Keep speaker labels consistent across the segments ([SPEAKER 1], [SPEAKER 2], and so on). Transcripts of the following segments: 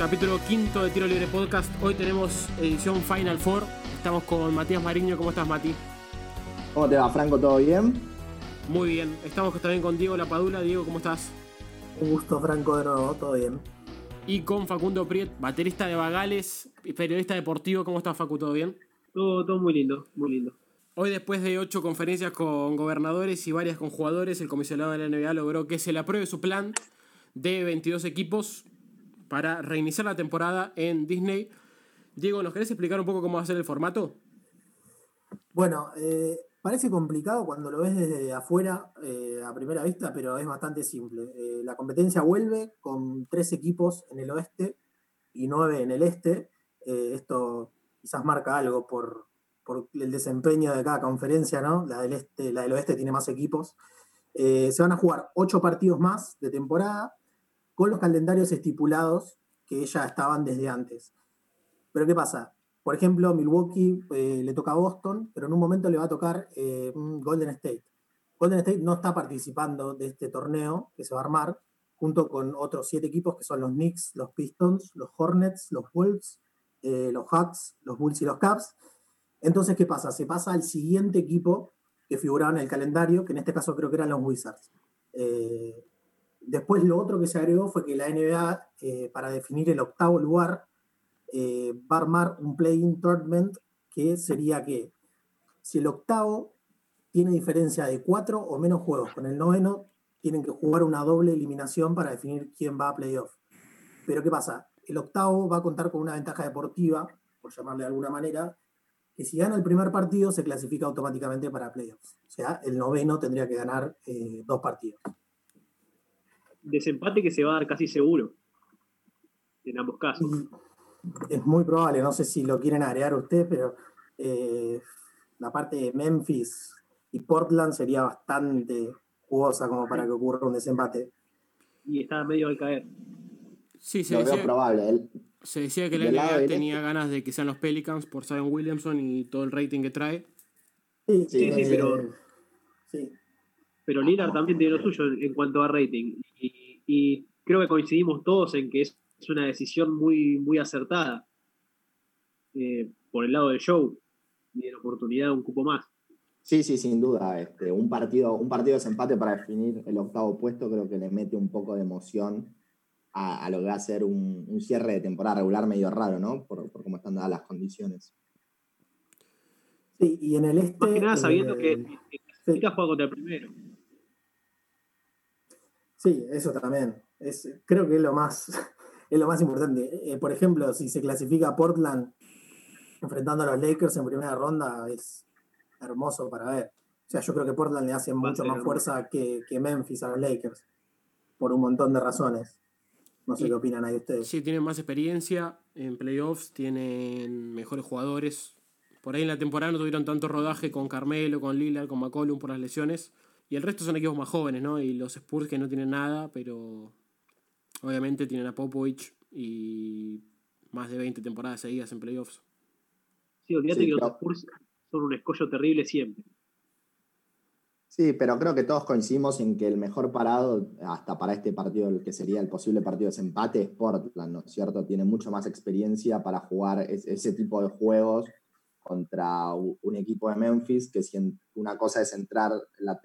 [SPEAKER 1] capítulo quinto de Tiro Libre Podcast. Hoy tenemos edición Final Four. Estamos con Matías Mariño. ¿Cómo estás, Mati?
[SPEAKER 2] ¿Cómo te va, Franco? ¿Todo bien?
[SPEAKER 1] Muy bien. Estamos también con Diego Lapadula. Diego, ¿cómo estás?
[SPEAKER 3] Un gusto, Franco, de nuevo. Todo bien.
[SPEAKER 1] Y con Facundo Priet, baterista de Bagales y periodista deportivo. ¿Cómo estás, Facu? ¿Todo bien?
[SPEAKER 4] Todo, todo muy lindo, muy lindo.
[SPEAKER 1] Hoy, después de ocho conferencias con gobernadores y varias con jugadores, el comisionado de la NBA logró que se le apruebe su plan de 22 equipos para reiniciar la temporada en Disney. Diego, ¿nos querés explicar un poco cómo va a ser el formato?
[SPEAKER 3] Bueno, eh, parece complicado cuando lo ves desde afuera eh, a primera vista, pero es bastante simple. Eh, la competencia vuelve con tres equipos en el oeste y nueve en el este. esto quizás marca algo por, el desempeño de cada conferencia, ¿no? La este, la del oeste tiene más equipos. se van a jugar ocho partidos más de temporada con los calendarios estipulados que ya estaban desde antes. Pero ¿qué pasa? Por ejemplo, Milwaukee eh, le toca a Boston, pero en un momento le va a tocar eh, Golden State. Golden State no está participando de este torneo que se va a armar, junto con otros siete equipos que son los Knicks, los Pistons, los Hornets, los Wolves, eh, los Hawks, los Bulls y los Cavs. Entonces, ¿qué pasa? Se pasa al siguiente equipo que figuraba en el calendario, que en este caso creo que eran los Wizards. Después lo otro que se agregó fue que la NBA, eh, para definir el octavo lugar, eh, va a armar un play-in tournament que sería que si el octavo tiene diferencia de cuatro o menos juegos con el noveno, tienen que jugar una doble eliminación para definir quién va a playoff. Pero ¿qué pasa? El octavo va a contar con una ventaja deportiva, por llamarle de alguna manera, que si gana el primer partido se clasifica automáticamente para playoffs. O sea, el noveno tendría que ganar eh, dos partidos
[SPEAKER 4] desempate que se va a dar casi seguro en ambos casos.
[SPEAKER 3] Es muy probable, no sé si lo quieren agregar ustedes, pero eh, la parte de Memphis y Portland sería bastante jugosa como para que ocurra un desempate.
[SPEAKER 4] Y está medio al caer.
[SPEAKER 1] Sí, se decía, probable. se decía que la NBA tenía ganas de que sean los Pelicans por Zion Williamson y todo el rating que trae.
[SPEAKER 4] Sí, sí, sí, pero. Sí pero Lillard también tiene lo suyo en, cuanto a rating. Y, creo que coincidimos todos en que es, una decisión muy, muy acertada eh, por el lado del show y de la oportunidad de un cupo más.
[SPEAKER 2] Sí, sí, sin duda. Este, un, partido, un partido de desempate para definir el octavo puesto creo que le mete un poco de emoción a, lo que va a ser un, cierre de temporada regular medio raro, ¿no? Por, cómo están dadas las condiciones.
[SPEAKER 3] Sí, y en el este.
[SPEAKER 4] Más que nada sabiendo que, que, juega contra el primero.
[SPEAKER 3] Sí, eso también. Es, creo que es lo más, es lo más importante. Eh, por ejemplo, si se clasifica Portland enfrentando a los Lakers en primera ronda, es hermoso para ver. O sea, yo creo que Portland le hace mucho más fuerza que, Memphis a los Lakers, por un montón de razones. No sé qué opinan ahí ustedes.
[SPEAKER 1] Sí, tienen más experiencia en playoffs, tienen mejores jugadores. Por ahí en la temporada no tuvieron tanto rodaje con Carmelo, con Lillard, con McCollum por las lesiones. Y el resto son equipos más jóvenes, ¿no? Y los Spurs que no tienen nada, pero obviamente tienen a Popovich y más de 20 temporadas seguidas en playoffs.
[SPEAKER 4] Sí, olvídate que los Spurs son un escollo terrible siempre.
[SPEAKER 2] Sí, pero creo que todos coincidimos en que el mejor parado, hasta para este partido, el que sería el posible partido de desempate, es Portland, ¿no es cierto? Tiene mucho más experiencia para jugar ese tipo de juegos contra un equipo de Memphis, que si una cosa es entrar la,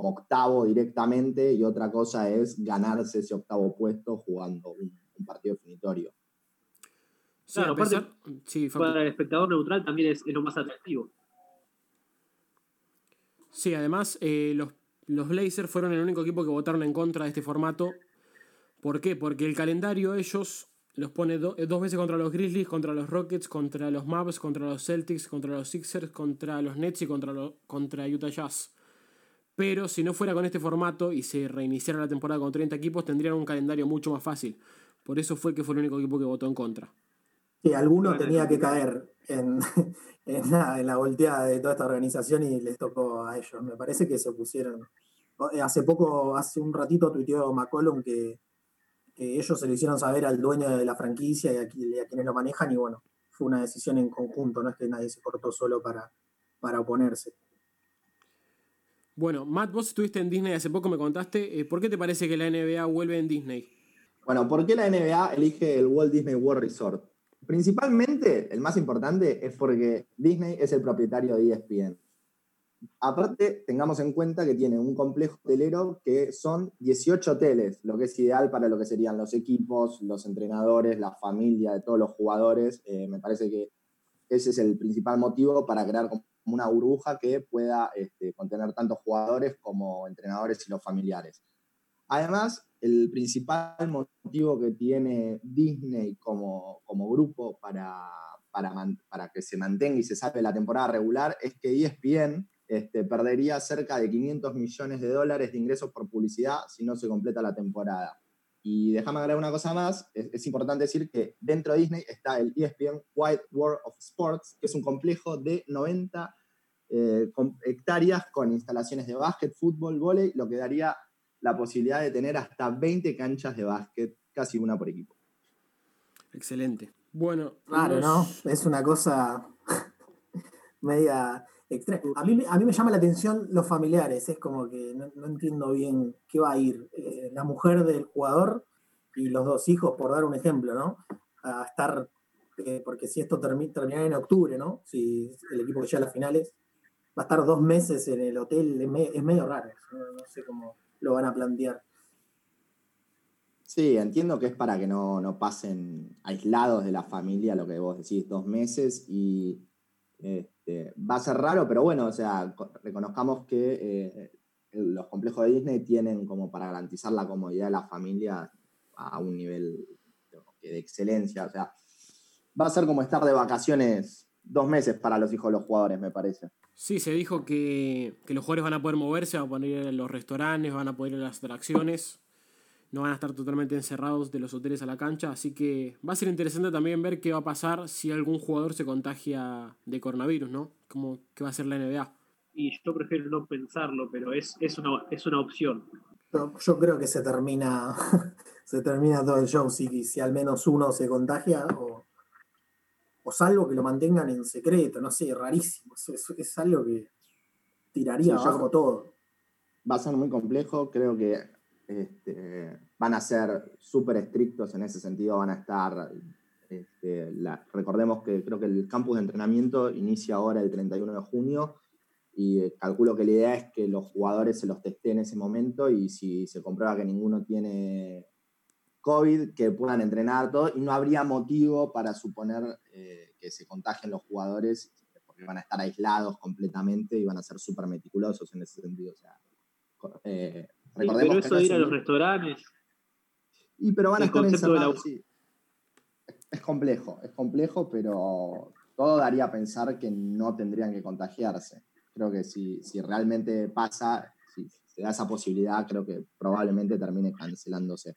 [SPEAKER 2] octavo directamente y otra cosa es ganarse ese octavo puesto jugando un, partido definitorio.
[SPEAKER 4] claro, para el espectador neutral también es, lo más atractivo.
[SPEAKER 1] Sí, además eh, los, los Blazers fueron el único equipo que votaron en contra de este formato. ¿Por qué? Porque el calendario ellos los pone eh, dos veces contra los Grizzlies, contra los Rockets, contra los Mavs, contra los Celtics, contra los Sixers, contra los Nets y contra, contra Utah Jazz. Pero si no fuera con este formato y se reiniciara la temporada con 30 equipos, tendrían un calendario mucho más fácil. Por eso fue que fue el único equipo que votó en contra.
[SPEAKER 3] Sí, alguno tenía que caer en, la, volteada de toda esta organización y les tocó a ellos. Me parece que se opusieron. Eh, hace poco, hace un ratito tuiteó McCollum que, ellos se lo hicieron saber al dueño de la franquicia y a, quienes lo manejan y bueno, fue una decisión en conjunto, no es que nadie se cortó solo para, para oponerse.
[SPEAKER 1] Bueno, Matt, vos estuviste en Disney hace poco, me contaste. Eh, ¿Por qué te parece que la NBA vuelve en Disney?
[SPEAKER 2] Bueno, ¿por qué la NBA elige el Walt Disney World Resort? Principalmente, el más importante es porque Disney es el propietario de ESPN. Aparte, tengamos en cuenta que tiene un complejo hotelero que son 18 hoteles, lo que es ideal para lo que serían los equipos, los entrenadores, la familia de todos los jugadores. Eh, me parece que ese es el principal motivo para crear una burbuja que pueda este, contener tanto jugadores como entrenadores y los familiares. Además, el principal motivo que tiene Disney como, como grupo para, para, que se mantenga y se salve la temporada regular es que ESPN este, perdería cerca de 500 millones de dólares de ingresos por publicidad si no se completa la temporada. Y déjame agregar una cosa más, es, importante decir que dentro de Disney está el ESPN Wide World of Sports, que es un complejo de 90 eh, hectáreas con instalaciones de básquet, fútbol, vóley, lo que daría la posibilidad de tener hasta 20 canchas de básquet, casi una por equipo.
[SPEAKER 1] Excelente. Bueno,
[SPEAKER 3] claro, ¿no? Es una cosa media A mí, a mí me llama la atención los familiares, es como que no, entiendo bien qué va a ir eh, la mujer del jugador y los dos hijos, por dar un ejemplo, ¿no? A estar, eh, porque si esto termina en octubre, ¿no? Si el equipo que llega a las finales va a estar dos meses en el hotel, es, medio raro, no sé cómo lo van a plantear.
[SPEAKER 2] Sí, entiendo que es para que no, pasen aislados de la familia, lo que vos decís, dos meses, y este, va a ser raro, pero bueno, o sea, reconozcamos que eh, los complejos de Disney tienen como para garantizar la comodidad de la familia a un nivel de excelencia, o sea, va a ser como estar de vacaciones dos meses para los hijos de los jugadores, me parece.
[SPEAKER 1] Sí, se dijo que, los jugadores van a poder moverse, van a poder ir a los restaurantes, van a poder ir a las atracciones, no van a estar totalmente encerrados de los hoteles a la cancha, así que va a ser interesante también ver qué va a pasar si algún jugador se contagia de coronavirus, ¿no? Como qué va a hacer la NBA.
[SPEAKER 4] Y yo prefiero no pensarlo, pero es, es, una, es una opción.
[SPEAKER 3] Yo, creo que se termina, se termina todo el show si, si al menos uno se contagia o o salvo que lo mantengan en secreto, no sé, rarísimo. Es, algo que tiraría abajo todo.
[SPEAKER 2] Va a ser muy complejo, creo que este, van a ser súper estrictos en ese sentido, van a estar, este, recordemos que creo que el campus de entrenamiento inicia ahora el 31 de junio y eh, calculo que la idea es que los jugadores se los testeen en ese momento y si se comprueba que ninguno tiene COVID, que puedan entrenar todo, y no habría motivo para suponer eh, que se contagien los jugadores, porque van a estar aislados completamente y van a ser súper meticulosos en ese sentido. O sea,
[SPEAKER 4] eh, pero eso de ir a los restaurantes.
[SPEAKER 2] Y pero van a estar encerrados, sí. Es complejo, es complejo, pero todo daría a pensar que no tendrían que contagiarse. Creo que si, si realmente pasa, si se da esa posibilidad, creo que probablemente termine cancelándose.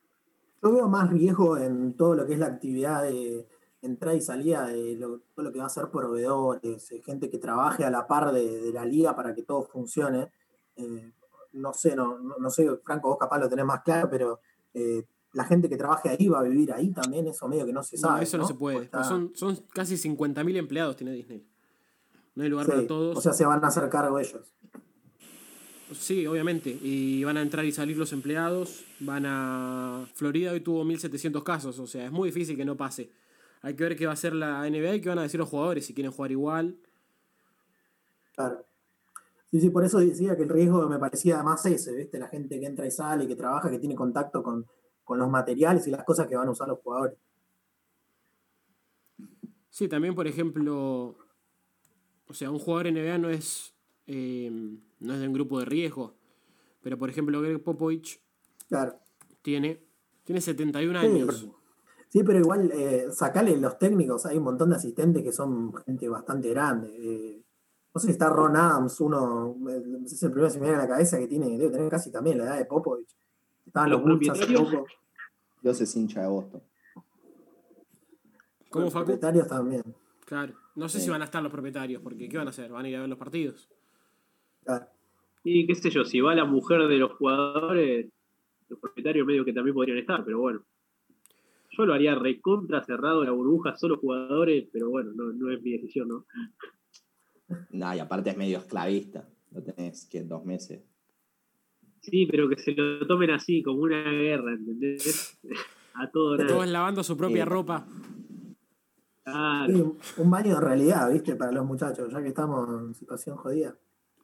[SPEAKER 3] Yo veo más riesgo en todo lo que es la actividad de entrada y salida de todo lo que va a ser proveedores, eh, gente que trabaje a la par de, la liga para que todo funcione. Eh, no sé, no, no, sé, Franco, vos capaz lo tenés más claro, pero eh, la gente que trabaje ahí va a vivir ahí también, eso medio que no se sabe.
[SPEAKER 1] eso no, se puede. son, son casi 50.000 empleados tiene Disney. No hay lugar para todos.
[SPEAKER 3] O sea, se van a hacer cargo ellos.
[SPEAKER 1] Sí, obviamente. Y van a entrar y salir los empleados. Van a. Florida hoy tuvo 1700 casos, o sea, es muy difícil que no pase. Hay que ver qué va a hacer la NBA y qué van a decir los jugadores, si quieren jugar igual.
[SPEAKER 3] Claro. Sí, sí, por eso decía que el riesgo me parecía más ese, ¿viste? La gente que entra y sale, que trabaja, que tiene contacto con, los materiales y las cosas que van a usar los jugadores.
[SPEAKER 1] Sí, también, por ejemplo, o sea, un jugador NBA no es eh, no es de un grupo de riesgo. Pero por ejemplo, Greg Popovich tiene, tiene 71 años.
[SPEAKER 3] Sí, pero igual, eh, sacale los técnicos, hay un montón de asistentes que son gente bastante grande. Eh, no sé si está Ron Adams, uno, es el primero que se me viene a la cabeza que tiene, debe tener casi también la edad de Popovich. Estaban los, Bulls hace poco.
[SPEAKER 2] Dios es hincha de Boston.
[SPEAKER 1] ¿Cómo
[SPEAKER 3] Los propietarios también.
[SPEAKER 1] Claro. No sé si van a estar los propietarios, porque ¿qué van a hacer? ¿Van a ir a ver los partidos?
[SPEAKER 4] Y qué sé yo, si va la mujer de los jugadores, los propietarios medio que también podrían estar, pero bueno. Yo lo haría recontra cerrado la burbuja, solo jugadores, pero bueno, no, es mi decisión, ¿no?
[SPEAKER 2] No, y aparte es medio esclavista, lo tenés que dos meses.
[SPEAKER 4] Sí, pero que se lo tomen así, como una guerra, ¿entendés? A todo
[SPEAKER 1] Todos lavando su propia ropa.
[SPEAKER 3] un baño de realidad, ¿viste? Para los muchachos, ya que estamos en situación jodida.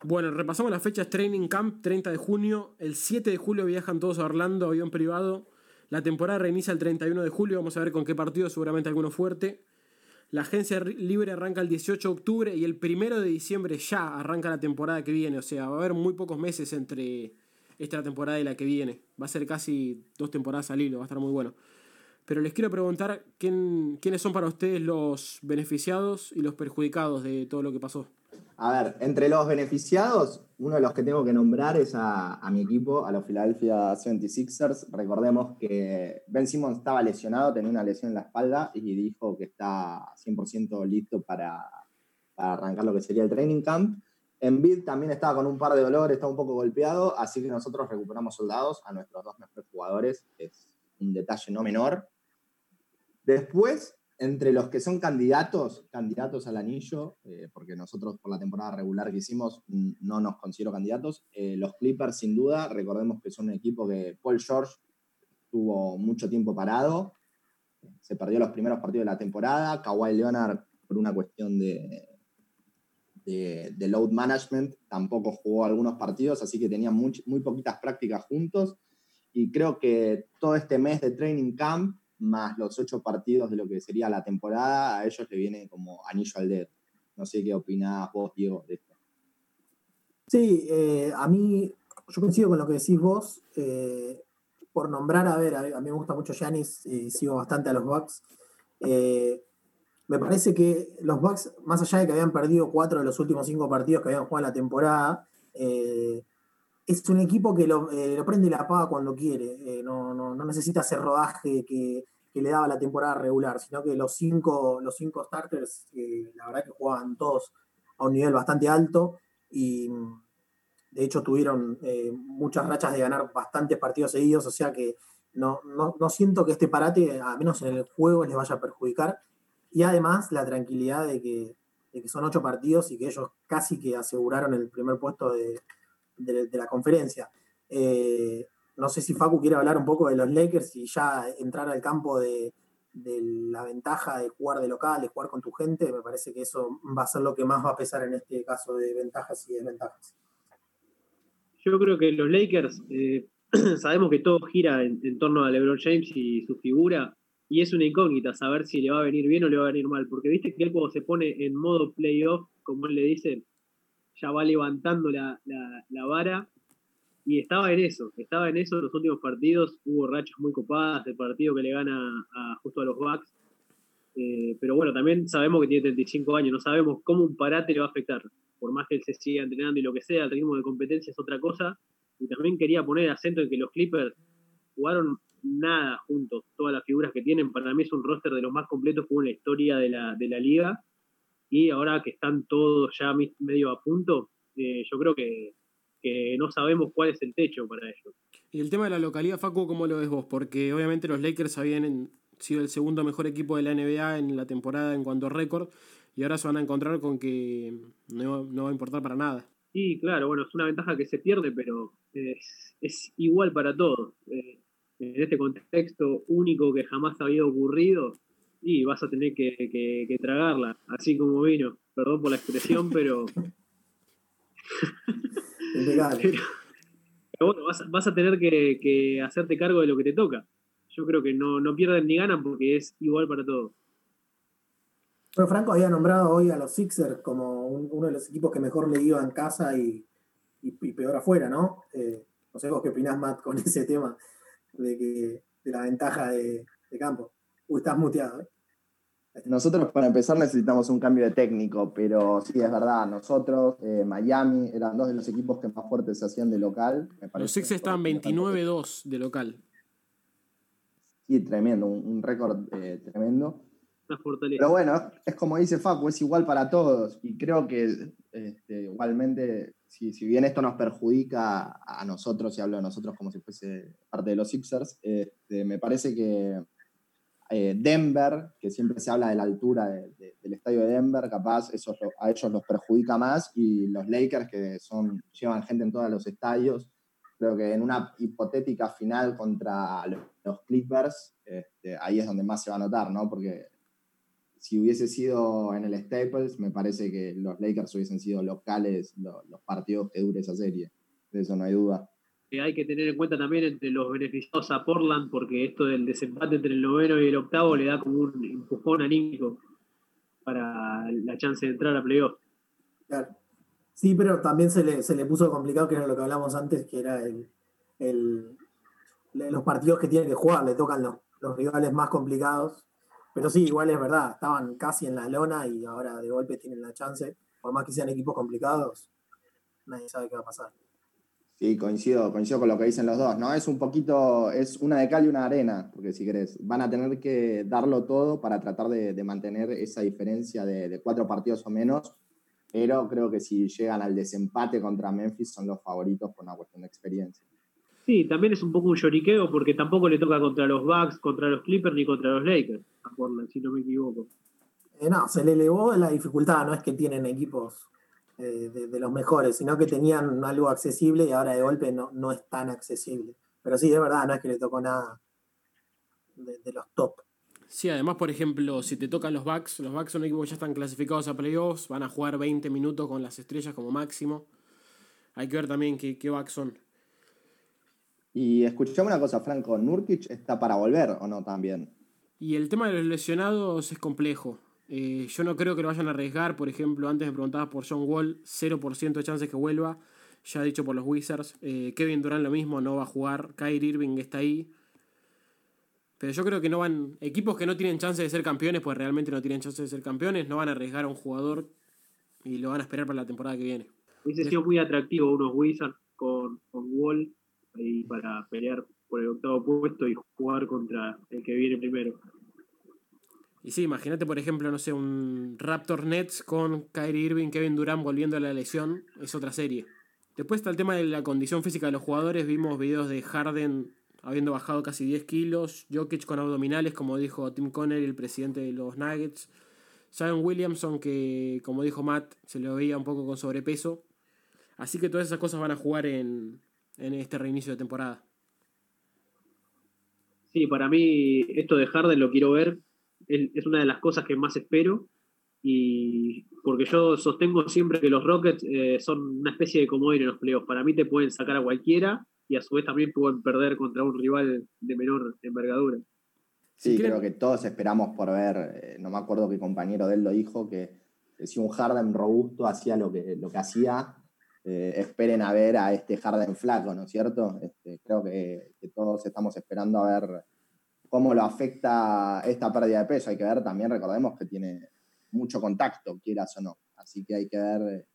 [SPEAKER 1] Bueno, repasamos las fechas Training Camp, 30 de junio. El 7 de julio viajan todos a Orlando, avión privado. La temporada reinicia el 31 de julio, vamos a ver con qué partido, seguramente alguno fuerte. La agencia libre arranca el 18 de octubre y el 1 de diciembre ya arranca la temporada que viene. O sea, va a haber muy pocos meses entre esta temporada y la que viene. Va a ser casi dos temporadas al hilo, va a estar muy bueno. Pero les quiero preguntar quiénes son para ustedes los beneficiados y los perjudicados de todo lo que pasó.
[SPEAKER 2] A ver, entre los beneficiados, uno de los que tengo que nombrar es a, mi equipo, a los Philadelphia 76ers. Recordemos que Ben Simmons estaba lesionado, tenía una lesión en la espalda y dijo que está 100% listo para, arrancar lo que sería el training camp. Embiid también estaba con un par de dolores, estaba un poco golpeado, así que nosotros recuperamos soldados a nuestros dos mejores jugadores, es un detalle no menor. Después, entre los que son candidatos, candidatos al anillo, eh, porque nosotros por la temporada regular que hicimos no nos considero candidatos, eh, los Clippers sin duda, recordemos que son un equipo que Paul George tuvo mucho tiempo parado, se perdió los primeros partidos de la temporada, Kawhi Leonard por una cuestión de, de, load management tampoco jugó algunos partidos, así que tenían muy, muy poquitas prácticas juntos y creo que todo este mes de training camp más los ocho partidos de lo que sería la temporada, a ellos le viene como anillo al dedo. No sé qué opinás vos, Diego, de esto.
[SPEAKER 3] Sí, eh, a mí, yo coincido con lo que decís vos. Eh, por nombrar, a ver, a, mí me gusta mucho Yanis sigo bastante a los Bucks. Eh, me parece que los Bucks, más allá de que habían perdido cuatro de los últimos cinco partidos que habían jugado en la temporada, es un equipo que lo, prende y la apaga cuando quiere. no, no, no, necesita hacer rodaje que, que le daba la temporada regular, sino que los cinco, los cinco starters, la verdad que jugaban todos a un nivel bastante alto y de hecho tuvieron eh, muchas rachas de ganar bastantes partidos seguidos, o sea que no, siento que este parate, al menos en el juego, les vaya a perjudicar. Y además la tranquilidad de que, son ocho partidos y que ellos casi que aseguraron el primer puesto de, la conferencia. Eh, no sé si Facu quiere hablar un poco de los Lakers y ya entrar al campo de, la ventaja de jugar de local, de jugar con tu gente. Me parece que eso va a ser lo que más va a pesar en este caso de ventajas y desventajas.
[SPEAKER 4] Yo creo que los Lakers, eh, sabemos que todo gira en, torno a LeBron James y su figura, y es una incógnita saber si le va a venir bien o le va a venir mal, porque viste que él cuando se pone en modo playoff, como él le dice, ya va levantando la vara y estaba en eso, estaba en eso en los últimos partidos, hubo rachas muy copadas, el partido que le gana a, justo a los Bucks, eh, pero bueno, también sabemos que tiene 35 años, no sabemos cómo un parate le va a afectar, por más que él se siga entrenando y lo que sea, el ritmo de competencia es otra cosa, y también quería poner acento en que los Clippers jugaron nada juntos, todas las figuras que tienen, para mí es un roster de los más completos que hubo en la historia de la, de la liga, y ahora que están todos ya medio a punto, eh, yo creo que que no sabemos cuál es el techo para ellos.
[SPEAKER 1] Y el tema de la localidad, Facu, ¿cómo lo ves vos? Porque obviamente los Lakers habían sido el segundo mejor equipo de la NBA en la temporada en cuanto a récord, y ahora se van a encontrar con que no, va a importar para nada.
[SPEAKER 4] Sí, claro, bueno, es una ventaja que se pierde, pero es, igual para todos. Eh, en este contexto único que jamás había ocurrido, y vas a tener que, que tragarla, así como vino. Perdón por la expresión, pero pero, bueno, vas, a tener que, hacerte cargo de lo que te toca. Yo creo que no, no pierden ni ganan porque es igual para todos.
[SPEAKER 3] Bueno, Franco había nombrado hoy a los Sixers como uno de los equipos que mejor le iba en casa y, peor afuera, ¿no? Eh, no sé vos qué opinás, Matt, con ese tema de, que, de la ventaja de, de campo. Uy, estás muteado, ¿eh?
[SPEAKER 2] Nosotros para empezar necesitamos un cambio de técnico, pero sí, es verdad, nosotros, eh, Miami, eran dos de los equipos que más fuertes se hacían de local.
[SPEAKER 1] los Six estaban 29-2 de local.
[SPEAKER 2] Sí, tremendo, un, récord eh, tremendo. Pero bueno, es como dice Facu, es igual para todos. Y creo que este, igualmente, si, bien esto nos perjudica a nosotros, y hablo de nosotros como si fuese parte de los Sixers, este, me parece que eh, Denver, que siempre se habla de la altura del estadio de Denver, capaz eso a ellos los perjudica más, y los Lakers, que son, llevan gente en todos los estadios, creo que en una hipotética final contra los Clippers, este, ahí es donde más se va a notar, ¿no? Porque si hubiese sido en el Staples, me parece que los Lakers hubiesen sido locales los, partidos que dure esa serie. De eso no hay duda.
[SPEAKER 4] Hay que tener en cuenta también entre los beneficiados a Portland, porque esto del desempate entre el noveno y el octavo le da como un empujón anímico para la chance de entrar a playoff.
[SPEAKER 3] Claro. Sí, pero también se le, se le puso complicado, que era lo que hablamos antes, que era el, los partidos que tiene que jugar, le tocan los, los rivales más complicados pero sí, igual es verdad, estaban casi en la lona y ahora de golpe tienen la chance. Por más que sean equipos complicados, nadie sabe qué va a pasar.
[SPEAKER 2] Sí, coincido, coincido con lo que dicen los dos, ¿no? Es un poquito, es una de cal y una arena, porque si querés, van a tener que darlo todo para tratar de, mantener esa diferencia de, de, cuatro partidos o menos, pero creo que si llegan al desempate contra Memphis son los favoritos por una cuestión de experiencia.
[SPEAKER 4] Sí, también es un poco un lloriqueo porque tampoco le toca contra los Bucks, contra los Clippers ni contra los Lakers, si no me equivoco.
[SPEAKER 3] Eh, no, se le elevó la dificultad, no es que tienen equipos eh, de, los mejores, sino que tenían algo accesible y ahora de golpe no, no es tan accesible. Pero sí, es verdad, no es que le tocó nada de, los top.
[SPEAKER 1] Sí, además, por ejemplo, si te tocan los Bucks, los Bucks son equipos que ya están clasificados a playoffs, van a jugar 20 minutos con las estrellas como máximo. Hay que ver también qué, qué Bucks son.
[SPEAKER 2] Y escuchame una cosa, Franco, ¿Nurkic está para volver o no también?
[SPEAKER 1] Y el tema de los lesionados es complejo. Eh, yo no creo que lo vayan a arriesgar. Por ejemplo, antes me preguntabas por John Wall, 0% de chances que vuelva. Ya dicho por los Wizards. Eh, Kevin Durant lo mismo, no va a jugar. Kyrie Irving está ahí. Pero yo creo que no van. Equipos que no tienen chance de ser campeones, pues realmente no tienen chance de ser campeones, no van a arriesgar a un jugador y lo van a esperar para la temporada que viene.
[SPEAKER 4] Hubiese sido muy atractivo unos Wizards con, con Wall ahí para pelear por el octavo puesto y jugar contra el que viene primero.
[SPEAKER 1] Y sí, imagínate, por ejemplo, no sé, un Raptor Nets con Kyrie Irving, Kevin Durant volviendo a la lesión, es otra serie. Después está el tema de la condición física de los jugadores, vimos videos de Harden habiendo bajado casi 10 kilos, Jokic con abdominales, como dijo Tim Conner, el presidente de los Nuggets, Zion Williamson, que como dijo Matt, se lo veía un poco con sobrepeso. Así que todas esas cosas van a jugar en, en este reinicio de temporada.
[SPEAKER 4] Sí, para mí esto de Harden lo quiero ver, es una de las cosas que más espero y porque yo sostengo siempre que los Rockets eh, son una especie de comodín en los playoffs. Para mí te pueden sacar a cualquiera y a su vez también pueden perder contra un rival de menor envergadura.
[SPEAKER 2] Sí, creo que todos esperamos por ver, eh, no me acuerdo qué compañero de él lo dijo, que, si un Harden robusto hacía lo que, lo que hacía, eh, esperen a ver a este Harden flaco, ¿no es cierto? Este, creo que, todos estamos esperando a ver cómo lo afecta esta pérdida de peso. Hay que ver también, recordemos que tiene mucho contacto, quieras o no. Así que hay que ver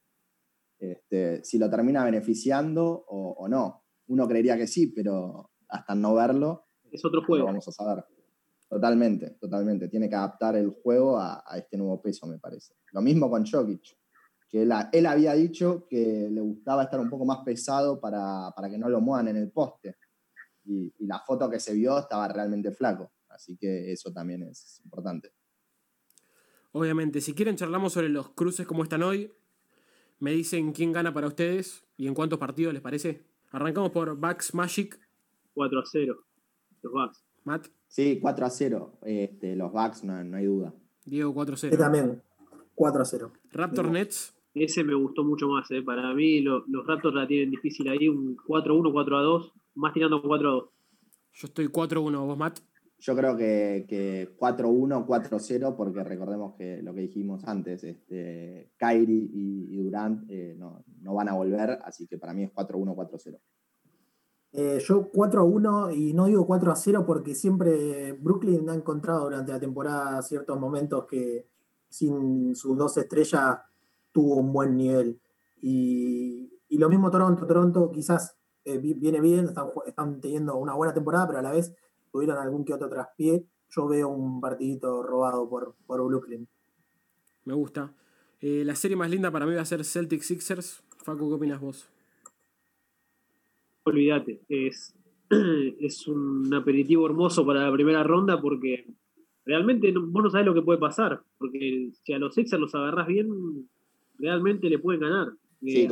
[SPEAKER 2] este, si lo termina beneficiando o, no. Uno creería que sí, pero hasta no verlo.
[SPEAKER 4] Es otro juego.
[SPEAKER 2] Lo vamos a saber. Totalmente, totalmente. Tiene que adaptar el juego a, a este nuevo peso, me parece. Lo mismo con Jokic que él, había dicho que le gustaba estar un poco más pesado para, que no lo muevan en el poste. Y, la foto que se vio estaba realmente flaco. Así que eso también es importante.
[SPEAKER 1] Obviamente, si quieren charlamos sobre los cruces como están hoy. Me dicen quién gana para ustedes y en cuántos partidos les parece. Arrancamos por Bucks Magic.
[SPEAKER 4] 4 a 0. Los Bucks.
[SPEAKER 1] Matt.
[SPEAKER 2] Sí, 4 a 0. Este, los Bucks, no, no, hay duda.
[SPEAKER 1] Diego 4 a 0.
[SPEAKER 3] Yo también. 4 a 0.
[SPEAKER 1] Raptor Nets.
[SPEAKER 4] Ese me gustó mucho más. ¿eh? Para mí, los Raptors la tienen difícil ahí. Un 4-1, 4-2. Más tirando 4-2.
[SPEAKER 1] Yo estoy 4-1. ¿Vos, Matt?
[SPEAKER 2] Yo creo que, 4-1, 4-0, porque recordemos que lo que dijimos antes, este, Kyrie y, Durant eh, no, van a volver, así que para mí es 4-1, 4-0.
[SPEAKER 3] Eh, yo 4 1 y no digo 4 0 porque siempre Brooklyn ha encontrado durante la temporada ciertos momentos que sin sus dos estrellas tuvo un buen nivel. Y, lo mismo Toronto, Toronto quizás eh, viene bien, están, teniendo una buena temporada, pero a la vez tuvieron algún que otro traspié. Yo veo un partidito robado por, por Brooklyn.
[SPEAKER 1] Me gusta. Eh, la serie más linda para mí va a ser Celtic Sixers. Facu, ¿qué opinas vos?
[SPEAKER 4] Olvídate, es, es un aperitivo hermoso para la primera ronda porque realmente vos no sabés lo que puede pasar. Porque si a los Sixers los agarrás bien, realmente le pueden ganar.
[SPEAKER 2] Sí, eh,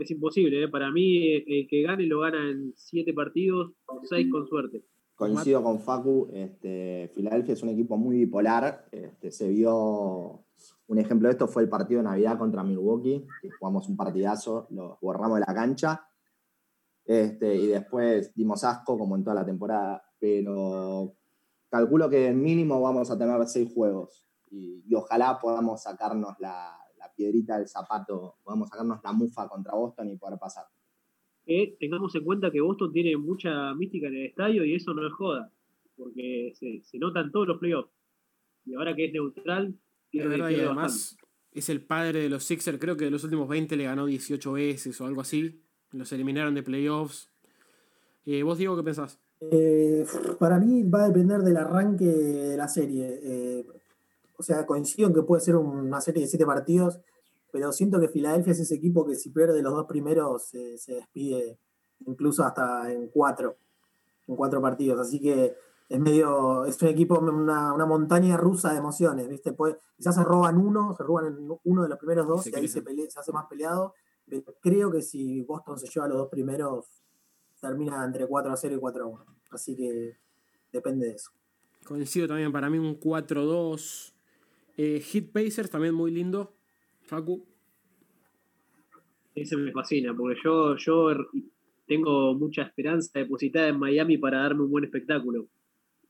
[SPEAKER 4] es imposible. Eh. Para mí, el que gane lo gana en siete partidos, seis con suerte.
[SPEAKER 2] Coincido con Facu, este, Filadelfia es un equipo muy bipolar. Este, se vio un ejemplo de esto fue el partido de Navidad contra Milwaukee, que jugamos un partidazo, lo borramos de la cancha. Este, y después dimos asco, como en toda la temporada. Pero calculo que mínimo vamos a tener seis juegos. Y, ojalá podamos sacarnos la, la, piedrita del zapato, podamos sacarnos la mufa contra Boston y poder pasar
[SPEAKER 4] tengamos en cuenta que Boston tiene mucha mística en el estadio y eso no es joda, porque se, se notan todos los playoffs. Y ahora que es neutral,
[SPEAKER 1] pierde, verdad, y además es el padre de los Sixers, creo que de los últimos 20 le ganó 18 veces o algo así. Los eliminaron de playoffs. Eh, ¿Vos, Diego, qué pensás?
[SPEAKER 3] Eh, para mí va a depender del arranque de la serie. Eh, o sea, coincido en que puede ser una serie de siete partidos pero siento que Filadelfia es ese equipo que si pierde los dos primeros se despide incluso hasta en cuatro, en cuatro partidos. Así que es medio, es un equipo, una, montaña rusa de emociones, ¿viste? quizás se roban uno, se roban uno de los primeros dos y ahí se, hace más peleado. Pero creo que si Boston se lleva los dos primeros, termina entre 4 a 0 y 4 a 1. Así que depende de eso.
[SPEAKER 1] Coincido también, para mí un 4-2. Eh, Hit Pacers también muy lindo. Facu.
[SPEAKER 4] Ese me fascina, porque yo, yo tengo mucha esperanza depositada en Miami para darme un buen espectáculo.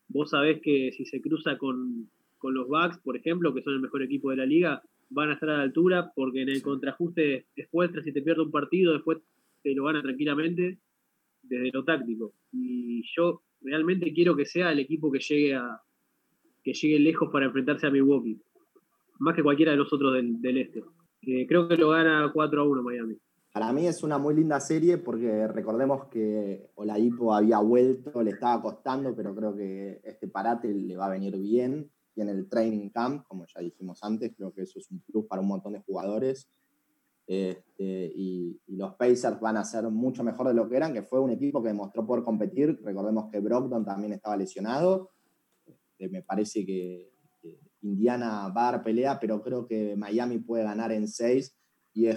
[SPEAKER 4] Vos sabés que si se cruza con, los Bucks, por ejemplo, que son el mejor equipo de la liga, van a estar a la altura, porque en el contraajuste después, si te pierdes un partido, después te lo gana tranquilamente desde lo táctico. Y yo realmente quiero que sea el equipo que llegue a que llegue lejos para enfrentarse a Milwaukee más que cualquiera de los otros del, este. creo que lo gana 4 a 1 Miami.
[SPEAKER 2] Para mí es una muy linda serie porque recordemos que Oladipo había vuelto, le estaba costando, pero creo que este parate le va a venir bien. Tiene el training camp, como ya dijimos antes, creo que eso es un plus para un montón de jugadores. Este, y, los Pacers van a ser mucho mejor de lo que eran, que fue un equipo que demostró poder competir. Recordemos que Brogdon también estaba lesionado. Este, me parece que Indiana va a dar pelea, pero creo que Miami puede ganar en seis. Y,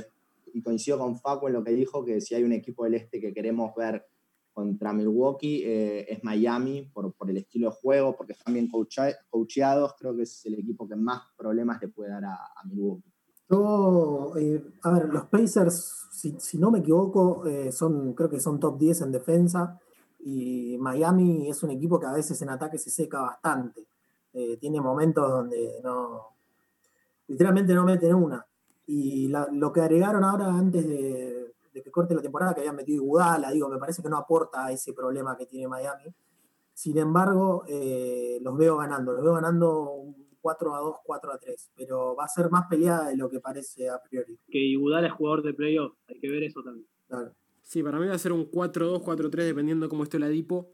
[SPEAKER 2] y coincido con Facu en lo que dijo, que si hay un equipo del este que queremos ver contra Milwaukee, eh, es Miami, por, el estilo de juego, porque están bien coacheados. Creo que es el equipo que más problemas le puede dar a, Milwaukee.
[SPEAKER 3] Yo, eh, a ver, los Pacers, si, no me equivoco, eh, son, creo que son top 10 en defensa. Y Miami es un equipo que a veces en ataque se seca bastante. Eh, tiene momentos donde no, literalmente no meten una. Y lo que agregaron ahora antes de, que corte la temporada, que habían metido Iguala, digo, me parece que no aporta a ese problema que tiene Miami. Sin embargo, eh, los veo ganando, los veo ganando 4 a 2, 4 a 3, pero va a ser más peleada de lo que parece a priori.
[SPEAKER 4] Que Iguodala es jugador de playoff, hay que ver eso también.
[SPEAKER 1] Sí, para mí va a ser un 4-2, 4-3, dependiendo cómo esté la Dipo.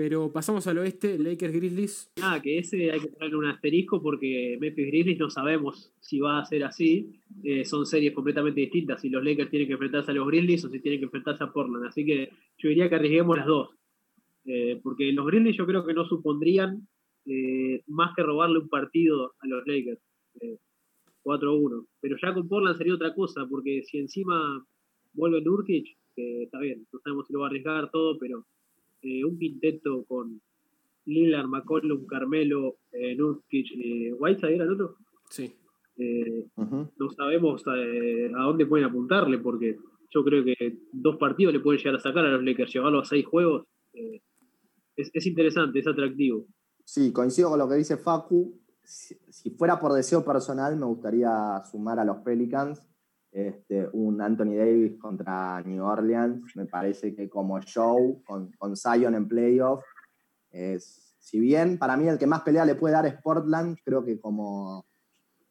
[SPEAKER 1] Pero pasamos al oeste, Lakers Grizzlies.
[SPEAKER 4] Ah, que ese hay que ponerle un asterisco porque Memphis Grizzlies no sabemos si va a ser así. Eh, son series completamente distintas. Si los Lakers tienen que enfrentarse a los Grizzlies o si tienen que enfrentarse a Portland. Así que yo diría que arriesguemos las dos. Eh, porque los Grizzlies yo creo que no supondrían eh, más que robarle un partido a los Lakers. 4-1. Pero ya con Portland sería otra cosa, porque si encima vuelve Nurkic, está bien, no sabemos si lo va a arriesgar todo, pero eh, un quinteto con Lillard, McCollum, Carmelo, eh, Nurkic, eh, Whiteside era el otro.
[SPEAKER 1] Sí.
[SPEAKER 4] Eh, no sabemos a dónde pueden apuntarle porque yo creo que dos partidos le pueden llegar a sacar a los Lakers, llevarlo a seis juegos. Es, interesante, es atractivo.
[SPEAKER 2] Sí, coincido con lo que dice Facu. si fuera por deseo personal, me gustaría sumar a los Pelicans este, un Anthony Davis contra New Orleans. Me parece que como show, con, con Zion en playoff, es, si bien para mí el que más pelea le puede dar es Portland, creo que como,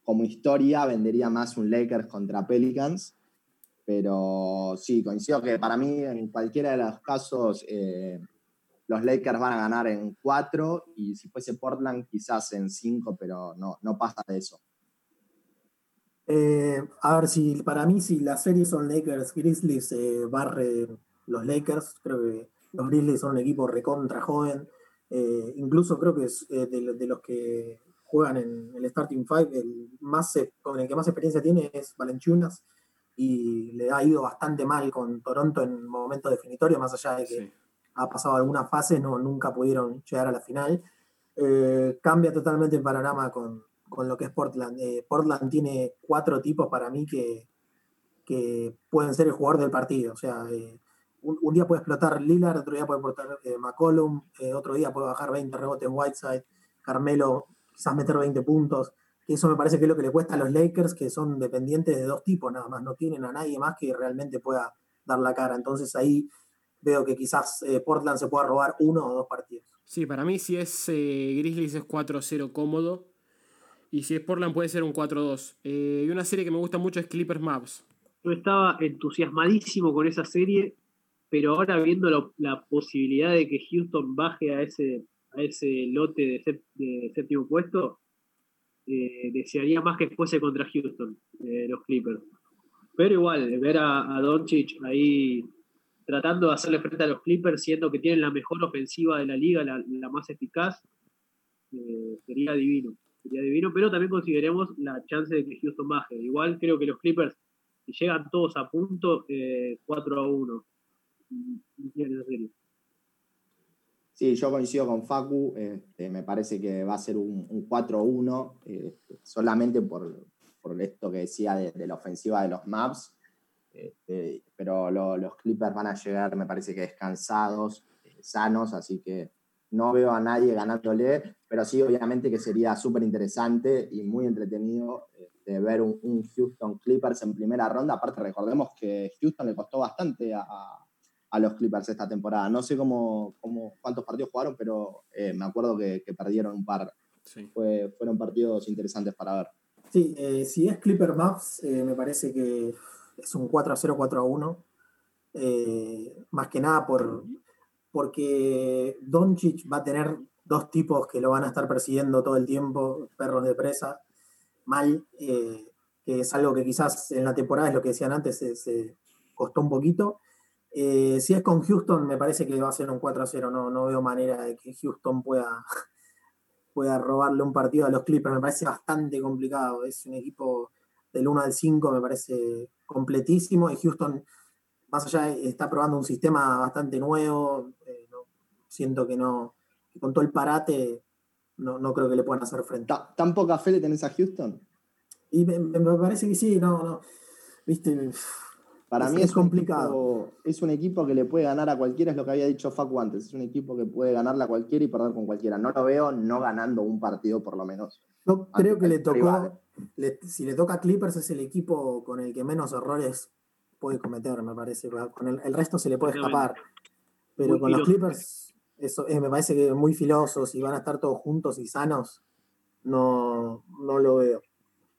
[SPEAKER 2] como historia vendería más un Lakers contra Pelicans. Pero sí, coincido que para mí en cualquiera de los casos eh, los Lakers van a ganar en cuatro y si fuese Portland quizás en cinco, pero no, no pasa de eso.
[SPEAKER 3] Eh, a ver, si para mí, si la serie son Lakers, Grizzlies, eh, barre los Lakers. Creo que los Grizzlies son un equipo recontra joven. Eh, incluso creo que es de, los que juegan en el Starting Five, el, más, con el que más experiencia tiene es Valenchunas. Y le ha ido bastante mal con Toronto en momentos definitorios, más allá de que ha pasado algunas fases, no, nunca pudieron llegar a la final. Eh, cambia totalmente el panorama con, lo que es Portland. Eh, Portland tiene cuatro tipos para mí que, que pueden ser el jugador del partido. O sea, eh, un, día puede explotar Lillard, otro día puede explotar McCollum, otro día puede bajar 20 rebotes Whiteside, Carmelo quizás meter 20 puntos. Eso me parece que es lo que le cuesta a los Lakers, que son dependientes de dos tipos nada más, no tienen a nadie más que realmente pueda dar la cara. Entonces ahí veo que quizás Portland se pueda robar uno o dos partidos.
[SPEAKER 1] Sí, para mí si es eh, Grizzlies es 4-0 cómodo. Y si es Portland puede ser un 4-2. Eh, y una serie que me gusta mucho es Clippers Maps.
[SPEAKER 4] Yo estaba entusiasmadísimo con esa serie, pero ahora viendo la posibilidad de que Houston baje a ese, a ese lote de, séptimo puesto, eh, desearía más que fuese contra Houston, los Clippers. Pero igual, ver a, a Doncic ahí tratando de hacerle frente a los Clippers, siendo que tienen la mejor ofensiva de la liga, la, más eficaz, eh, sería divino. Sería divino, pero también consideremos la chance de que Houston baje. Igual creo que los Clippers, si llegan todos a punto, 4 eh, a 1.
[SPEAKER 2] Sí, yo coincido con Facu. Este, me parece que va a ser un, 4-1, eh, solamente por, esto que decía de, la ofensiva de los Maps. Este, pero los Clippers van a llegar, me parece que descansados, eh, sanos, así que no veo a nadie ganándole, pero sí, obviamente que sería súper interesante y muy entretenido este, ver un, Houston Clippers en primera ronda. Aparte, recordemos que Houston le costó bastante a, los Clippers esta temporada. No sé cómo, cómo cuántos partidos jugaron, pero eh, me acuerdo que, perdieron un par. fueron partidos interesantes para ver.
[SPEAKER 3] Sí, eh, si es Clipper Maps, me parece que es un 4 a 0, 4 a 1. Eh, más que nada por, porque Doncic va a tener dos tipos que lo van a estar persiguiendo todo el tiempo, perros de presa, mal, eh, que es algo que quizás en la temporada, es lo que decían antes, se, costó un poquito. Eh, si es con Houston, me parece que va a ser un 4 a 0, no, no veo manera de que Houston pueda, pueda robarle un partido a los Clippers, me parece bastante complicado, es un equipo del 1 al 5 me parece completísimo y Houston, más allá, está probando un sistema bastante nuevo, eh, siento que no, con todo el parate, no, creo que le puedan hacer frente.
[SPEAKER 2] ¿Tan poca fe le tenés a Houston?
[SPEAKER 3] Y me, parece que sí, no, no, viste,
[SPEAKER 2] para mí es, complicado. es un equipo que le puede ganar a cualquiera, es lo que había dicho Facu antes. Es un equipo que puede ganarle a cualquiera y perder con cualquiera. No lo veo no ganando un partido, por lo menos.
[SPEAKER 3] Yo creo que le tocó, si le toca a Clippers es el equipo con el que menos errores puede cometer, me parece. Con el, resto se le puede escapar. Pero con los Clippers, eso eh, me parece que muy filosos y van a estar todos juntos y sanos, no, no lo veo.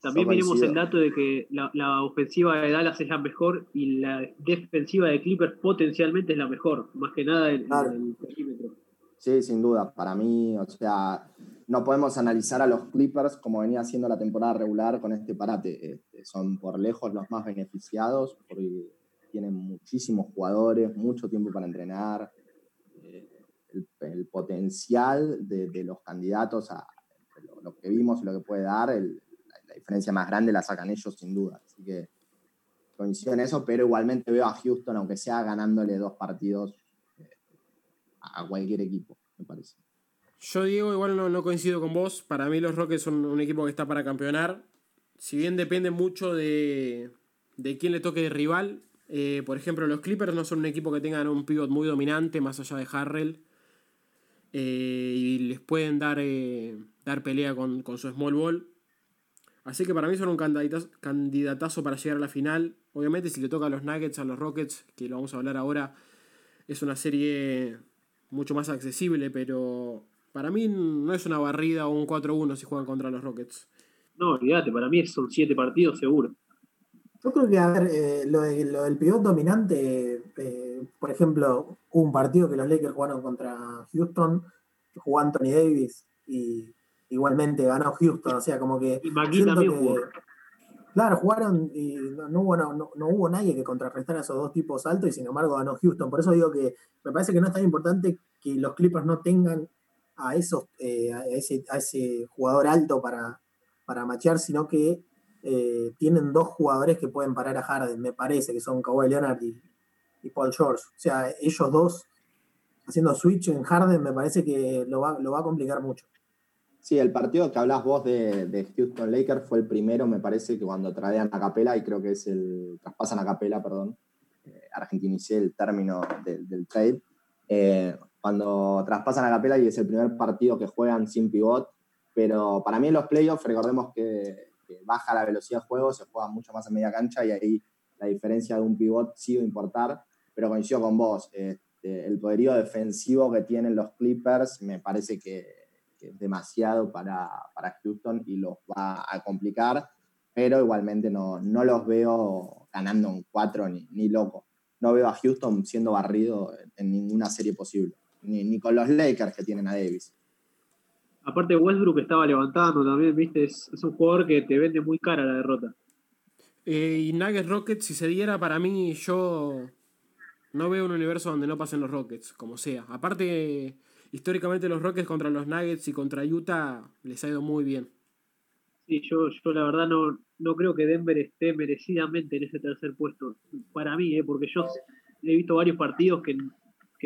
[SPEAKER 4] También miremos el dato de que la, ofensiva de Dallas es la mejor y la defensiva de Clippers potencialmente es la mejor, más que nada en, el perímetro.
[SPEAKER 2] Sí, sin duda. Para mí, o sea, no podemos analizar a los Clippers como venía haciendo la temporada regular con este parate. Este, son por lejos los más beneficiados porque tienen muchísimos jugadores, mucho tiempo para entrenar. Eh, el, potencial de, los candidatos a lo, que vimos y lo que puede dar, la, diferencia más grande la sacan ellos sin duda. Así que coincido en eso, pero igualmente veo a Houston, aunque sea ganándole dos partidos a cualquier equipo, me parece.
[SPEAKER 1] Yo, Diego, igual no, coincido con vos. Para mí los Rockets son un equipo que está para campeonar. Si bien depende mucho de, de quién le toque de rival. Eh, por ejemplo, los Clippers no son un equipo que tengan un pivot muy dominante, más allá de Harrell. Eh, y les pueden dar, eh, dar pelea con, con, su small ball. Así que para mí son un candidatazo, candidatazo para llegar a la final. Obviamente si le toca a los Nuggets, a los Rockets, que lo vamos a hablar ahora, es una serie mucho más accesible, pero para mí no es una barrida o un 4-1 si juegan contra los Rockets.
[SPEAKER 4] No, olvídate, para mí son 7 partidos seguro.
[SPEAKER 3] Yo creo que, a ver, eh, lo, del pivot dominante, eh, por ejemplo, hubo un partido que los Lakers jugaron contra Houston, jugó Anthony Davis y igualmente ganó Houston, o sea, como que...
[SPEAKER 4] Y también jugó.
[SPEAKER 3] Claro, jugaron y no, hubo, no, hubo nadie que contrarrestara a esos dos tipos altos y sin embargo ganó Houston. Por eso digo que me parece que no es tan importante que los Clippers no tengan a, esos, eh, a, ese, a ese jugador alto para, para machear, sino que eh, tienen dos jugadores que pueden parar a Harden, me parece, que son Kawhi Leonard y, Paul George. O sea, ellos dos haciendo switch en Harden, me parece que lo va, lo va a complicar mucho.
[SPEAKER 2] Sí, el partido que hablas vos de, Houston Lakers fue el primero, me parece, que cuando traían a Capela, y creo que es el. traspasan a Capela, perdón. Eh, argentinicé el término del trade. Eh, cuando traspasan a Capela y es el primer partido que juegan sin pivot. Pero para mí en los playoffs, recordemos que, baja la velocidad de juego, se juega mucho más en media cancha y ahí la diferencia de un pivot sí a importar. Pero coincido con vos, este, el poderío defensivo que tienen los Clippers me parece que es demasiado para, Houston y los va a complicar, pero igualmente no, no los veo ganando un 4 ni, ni, loco. No veo a Houston siendo barrido en ninguna serie posible, ni, con los Lakers que tienen a Davis.
[SPEAKER 4] Aparte Westbrook estaba levantando también, viste, es, un jugador que te vende muy cara la derrota.
[SPEAKER 1] Eh, y Nuggets Rockets, si se diera para mí, yo no veo un universo donde no pasen los Rockets, como sea. Aparte, históricamente los Rockets contra los Nuggets y contra Utah les ha ido muy bien.
[SPEAKER 4] Sí, yo, yo la verdad no, no creo que Denver esté merecidamente en ese tercer puesto. Para mí, ¿eh? porque yo he visto varios partidos que,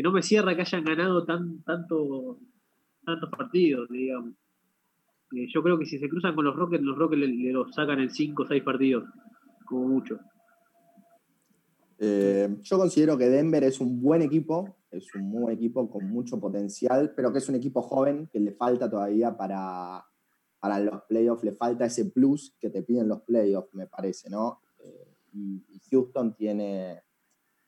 [SPEAKER 4] no me cierra que hayan ganado tan, tanto, tantos partidos, digamos. Eh, yo creo que si se cruzan con los Rockets, los Rockets le, le los sacan en 5 o 6 partidos, como mucho.
[SPEAKER 2] Eh, yo considero que Denver es un buen equipo, es un buen equipo con mucho potencial, pero que es un equipo joven que le falta todavía para, para los playoffs, le falta ese plus que te piden los playoffs, me parece, ¿no? Eh, y, Houston tiene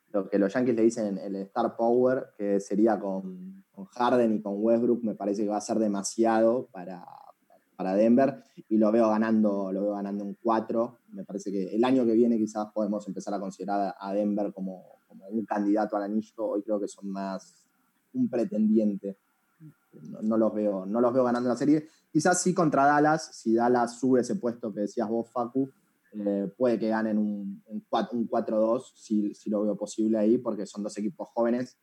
[SPEAKER 2] lo que los Yankees le dicen el Star Power, que sería con, con Harden y con Westbrook, me parece que va a ser demasiado para, para Denver y lo veo ganando, lo veo ganando un 4. Me parece que el año que viene quizás podemos empezar a considerar a Denver como, un candidato al anillo. Hoy creo que son más un pretendiente. No, los veo, no los veo ganando la serie. Quizás sí contra Dallas, si Dallas sube ese puesto que decías vos, Facu, eh, puede que ganen un, un 4-2, si, lo veo posible ahí, porque son dos equipos jóvenes.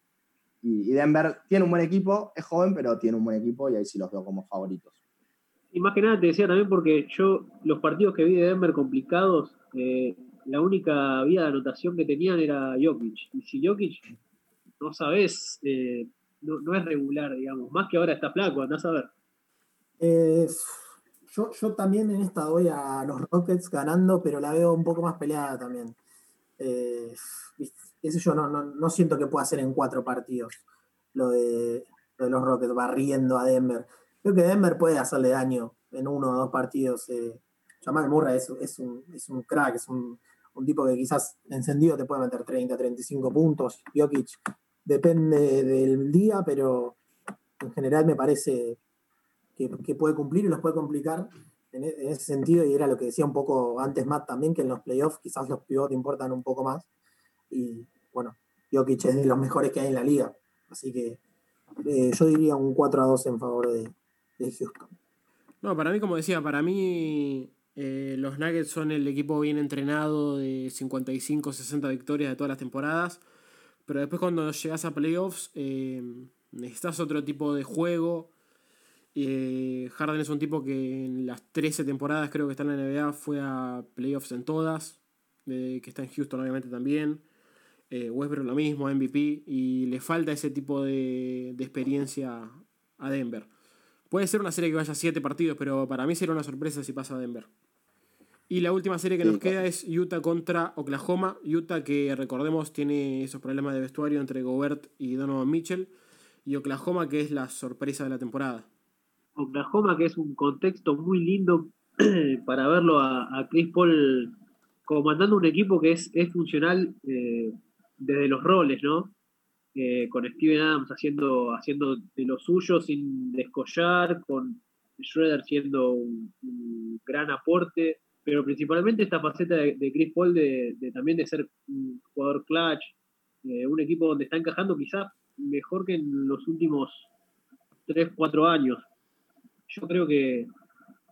[SPEAKER 2] Y, y Denver tiene un buen equipo, es joven, pero tiene un buen equipo y ahí sí los veo como favoritos.
[SPEAKER 4] Y más que nada te decía también porque yo, los partidos que vi de Denver complicados, eh, la única vía de anotación que tenían era Jokic. Y si Jokic, no sabes, eh, no, es regular, digamos. Más que ahora está flaco, andás a ver.
[SPEAKER 3] Eh, yo, yo también en esta doy a los Rockets ganando, pero la veo un poco más peleada también. eso yo no, no, siento que pueda ser en cuatro partidos lo de los Rockets barriendo a Denver. Creo que Denver puede hacerle daño en uno o dos partidos. Eh. Jamal Murray es, un, es un crack, es un, tipo que quizás encendido te puede meter 30, 35 puntos. Jokic depende del día, pero en general me parece que, puede cumplir y los puede complicar en, ese sentido. Y era lo que decía un poco antes Matt también, que en los playoffs quizás los pivots importan un poco más. Y bueno, Jokic es de los mejores que hay en la liga. Así que eh, yo diría un 4 a 2 en favor de,
[SPEAKER 1] no, para mí, como decía, para mí eh, los Nuggets son el equipo bien entrenado de 55, 60 victorias de todas las temporadas. Pero después cuando llegas a playoffs eh, necesitas otro tipo de juego. Eh, Harden es un tipo que en las 13 temporadas creo que está en la NBA fue a playoffs en todas. que está en Houston obviamente también. Westbrook lo mismo, MVP. Y le falta ese tipo de, de experiencia a Denver. Puede ser una serie que vaya a 7 partidos, pero para mí sería una sorpresa si pasa a Denver. Y la última serie que nos queda es Utah contra Oklahoma. Utah que recordemos tiene esos problemas de vestuario entre Gobert y Donovan Mitchell. Y Oklahoma que es la sorpresa de la temporada.
[SPEAKER 4] Oklahoma que es un contexto muy lindo para verlo a, Chris Paul comandando un equipo que es, es funcional eh, desde los roles, ¿no? Eh, con Steven Adams haciendo, haciendo de lo suyo sin descollar, con Schroeder siendo un, gran aporte, pero principalmente esta faceta de, Chris Paul de, también de ser un jugador clutch, eh, un equipo donde está encajando quizás mejor que en los últimos 3, 4 años. Yo creo que,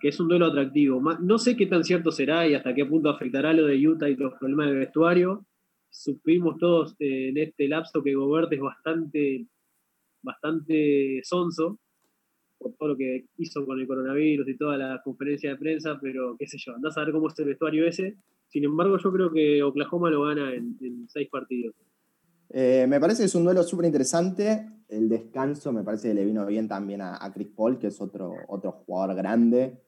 [SPEAKER 4] que es un duelo atractivo. No sé qué tan cierto será y hasta qué punto afectará lo de Utah y los problemas de vestuario, supimos todos eh, en este lapso que Gobert es bastante, bastante sonso por todo lo que hizo con el coronavirus y toda la conferencia de prensa, pero qué sé yo, andás a ver cómo es el vestuario ese. Sin embargo, yo creo que Oklahoma lo gana en, seis partidos.
[SPEAKER 2] Eh, me parece que es un duelo súper interesante. el descanso me parece que le vino bien también a, Chris Paul, que es otro, otro jugador grande,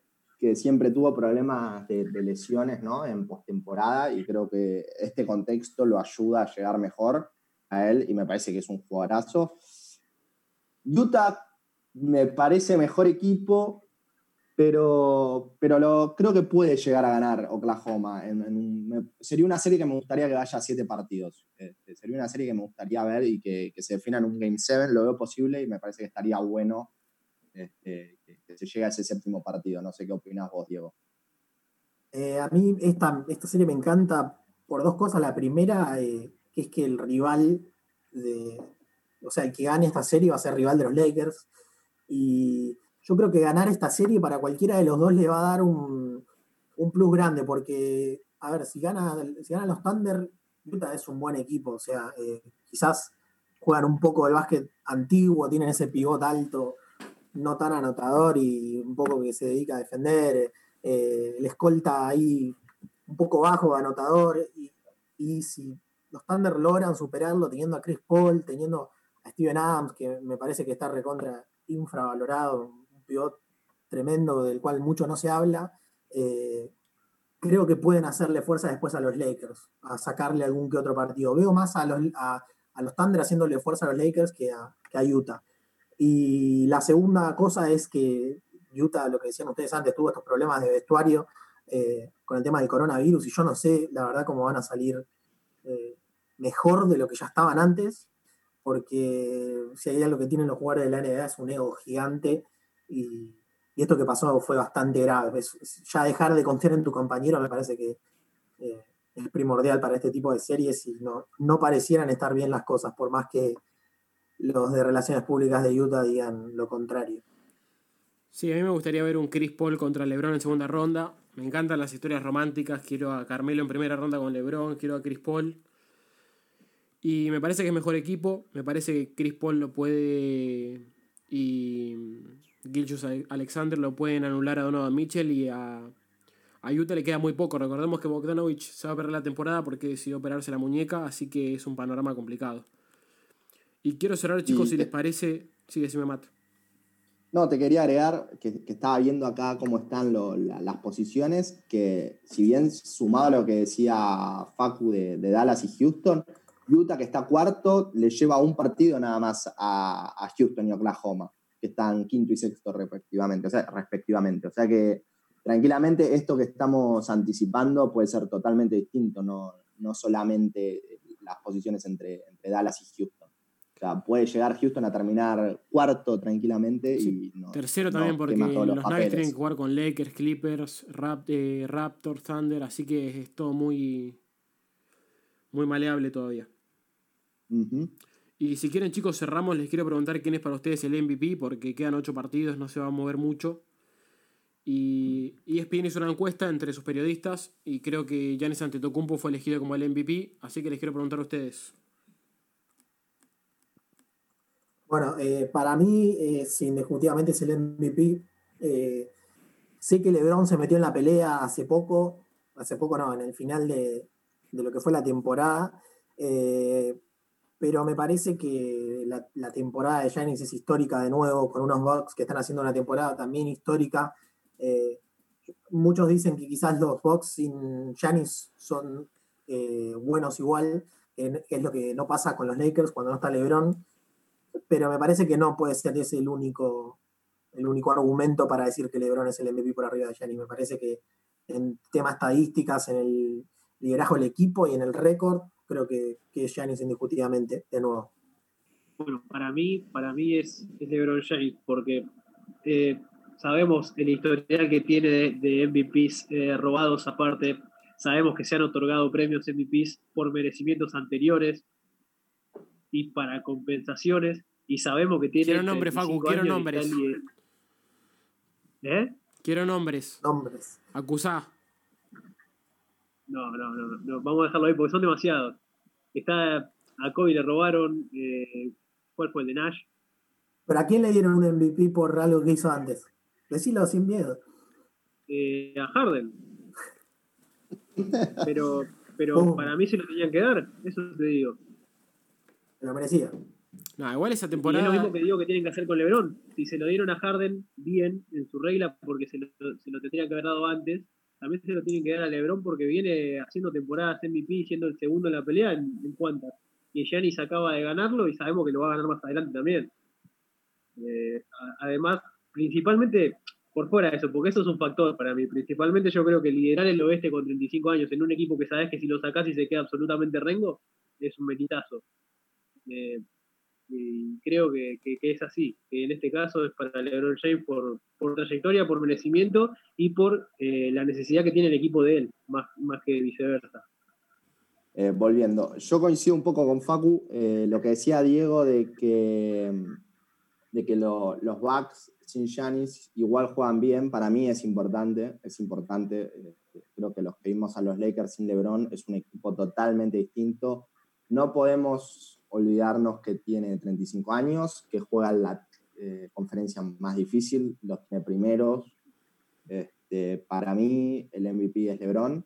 [SPEAKER 2] que siempre tuvo problemas de, lesiones ¿no? en postemporada y creo que este contexto lo ayuda a llegar mejor a él y me parece que es un jugadorazo. Utah me parece mejor equipo, pero, pero lo, creo que puede llegar a ganar Oklahoma. sería una serie que me gustaría que vaya a siete partidos. Este, sería una serie que me gustaría ver y que, se defina en un Game 7. Lo veo posible y me parece que estaría bueno este, que, se llegue a ese séptimo partido. No sé qué opinas vos, Diego.
[SPEAKER 3] Eh, a mí esta, esta serie me encanta por dos cosas. La primera, eh, que es que el rival, o sea, el que gane esta serie va a ser rival de los Lakers. Y yo creo que ganar esta serie para cualquiera de los dos le va a dar un, plus grande, porque, a ver, si, gana, si ganan los Thunder, es un buen equipo, o sea, eh, quizás juegan un poco del básquet antiguo, tienen ese pivot alto, no tan anotador y un poco que se dedica a defender, eh, el escolta ahí un poco bajo, anotador, y, y si los Thunder logran superarlo teniendo a Chris Paul, teniendo a Steven Adams, que me parece que está recontra infravalorado, pivot tremendo del cual mucho no se habla, eh, creo que pueden hacerle fuerza después a los Lakers, a sacarle algún que otro partido. Veo más a los, a, los Thunder haciéndole fuerza a los Lakers que a, Utah. Y la segunda cosa es que Utah, lo que decían ustedes antes, tuvo estos problemas de vestuario eh, con el tema del coronavirus y yo no sé, la verdad, cómo van a salir eh, mejor de lo que ya estaban antes, porque si hay algo que tienen los jugadores de la NBA es un ego gigante y, esto que pasó fue bastante grave. ya dejar de confiar en tu compañero me parece que eh, es primordial para este tipo de series y no, no parecieran estar bien las cosas, por más que los de Relaciones Públicas de Utah digan lo contrario.
[SPEAKER 1] Sí, a mí me gustaría ver un Chris Paul contra LeBron en segunda ronda. Me encantan las historias románticas. Quiero a Carmelo en primera ronda con LeBron, quiero a Chris Paul. Y me parece que es mejor equipo. Me parece que Chris Paul lo puede. Y Gilchus Alexander lo pueden anular a Donovan Mitchell y a, a Utah le queda muy poco. Recordemos que Bogdanovich se va a perder la temporada porque decidió operarse la muñeca, así que es un panorama complicado. Y quiero cerrar, chicos, si les parece. Sí, decime, Matt.
[SPEAKER 2] No, te quería agregar que, estaba viendo acá cómo están las posiciones, que si bien sumado a lo que decía Facu de, Dallas y Houston, Utah, que está cuarto, le lleva un partido nada más a, a Houston y Oklahoma que están quinto y sexto respectivamente. O sea, respectivamente. O sea que tranquilamente esto que estamos anticipando puede ser totalmente distinto, no, no solamente las posiciones entre, entre Dallas y Houston. Sea, puede llegar Houston a terminar cuarto tranquilamente y
[SPEAKER 1] Tercero también porque los, Nuggets tienen que jugar con Lakers, Clippers, eh, Raptors, Thunder, así que es todo muy, muy maleable todavía. Y si quieren, chicos, cerramos. Les quiero preguntar quién es para ustedes el MVP, porque quedan ocho partidos, no se va a mover mucho. Y ESPN hizo una encuesta entre sus periodistas y creo que Giannis Antetokounmpo fue elegido como el MVP, así que les quiero preguntar a ustedes.
[SPEAKER 3] Bueno, eh, para mí, eh, indiscutiblemente es el MVP. Eh, sé que LeBron se metió en la pelea hace poco, hace poco no, en el final de, lo que fue la temporada. Eh, pero me parece que la, temporada de Giannis es histórica de nuevo, con unos Bucks que están haciendo una temporada también histórica. Muchos dicen que quizás los Bucks sin Giannis son buenos igual, que es lo que no pasa con los Lakers cuando no está LeBron, pero me parece que no puede ser ese el único, el único argumento para decir que LeBron es el MVP por arriba de Giannis. Me parece que en temas estadísticas, en el liderazgo del equipo y en el récord, creo que, que es Giannis indiscutidamente, de nuevo.
[SPEAKER 4] Bueno, para mí, para mí es, es LeBron James, porque eh, sabemos el historial que tiene de, MVPs eh, robados aparte, sabemos que se han otorgado premios MVPs por merecimientos anteriores y para compensaciones, y sabemos que tiene...
[SPEAKER 1] Quiero nombres, Facu, quiero nombres.
[SPEAKER 4] ¿Eh?
[SPEAKER 1] Quiero nombres.
[SPEAKER 3] Nombres.
[SPEAKER 1] Acusá.
[SPEAKER 4] No, no, no, vamos a dejarlo ahí porque son demasiados. Está, a Kobe le robaron, eh, ¿cuál fue el de Nash?
[SPEAKER 3] ¿Pero a quién le dieron un MVP por algo que hizo antes? Decilo sin miedo.
[SPEAKER 4] Eh, a Harden. Pero, pero para mí se lo tenían que dar, eso te digo.
[SPEAKER 3] Lo merecía.
[SPEAKER 1] No, igual esa
[SPEAKER 4] Y
[SPEAKER 1] temporada.
[SPEAKER 4] es lo mismo que digo que tienen que hacer con LeBron. Si se lo dieron a Harden, bien, en su regla, porque se lo, se lo tendrían que haber dado antes, también se lo tienen que dar a LeBron porque viene haciendo temporadas MVP, siendo el segundo en la pelea en, en cuantas. Y Giannis acaba de ganarlo y sabemos que lo va a ganar más adelante también. Eh, a- además, principalmente por fuera de eso, porque eso es un factor para mí. Principalmente yo creo que liderar el oeste con 35 años en un equipo que sabes que si lo sacás y se queda absolutamente rengo, es un metitazo. Y creo que, es así, que en este caso es para LeBron James por, trayectoria, por merecimiento y por eh, la necesidad que tiene el equipo de él, más, más que viceversa.
[SPEAKER 2] Eh, volviendo, yo coincido un poco con Facu, eh, lo que decía Diego de que, de que lo- los Bucks sin Giannis igual juegan bien, para mí es importante, es importante, eh, creo que los que vimos a los Lakers sin LeBron es un equipo totalmente distinto, no podemos olvidarnos que tiene 35 años, que juega la eh, conferencia más difícil, los tiene primeros, Este, para mí el MVP es LeBron,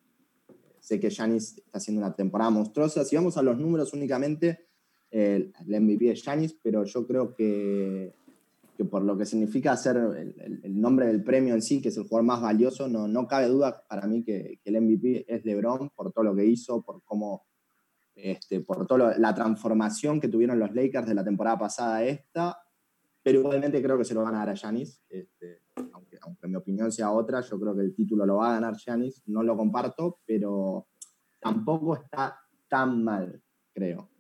[SPEAKER 2] Sé que Giannis está haciendo una temporada monstruosa. Si vamos a los números únicamente, el, MVP es Giannis, pero yo creo que, que por lo que significa ser el, nombre del premio en sí, que es el jugador más valioso, no, no cabe duda para mí que el MVP es LeBron por todo lo que hizo, por cómo, este, por toda la transformación que tuvieron los Lakers de la temporada pasada esta. Pero igualmente creo que se lo van a dar a Giannis. Este, aunque, aunque mi opinión sea otra, yo creo que el título lo va a ganar Giannis. No lo comparto, pero tampoco está tan mal, creo.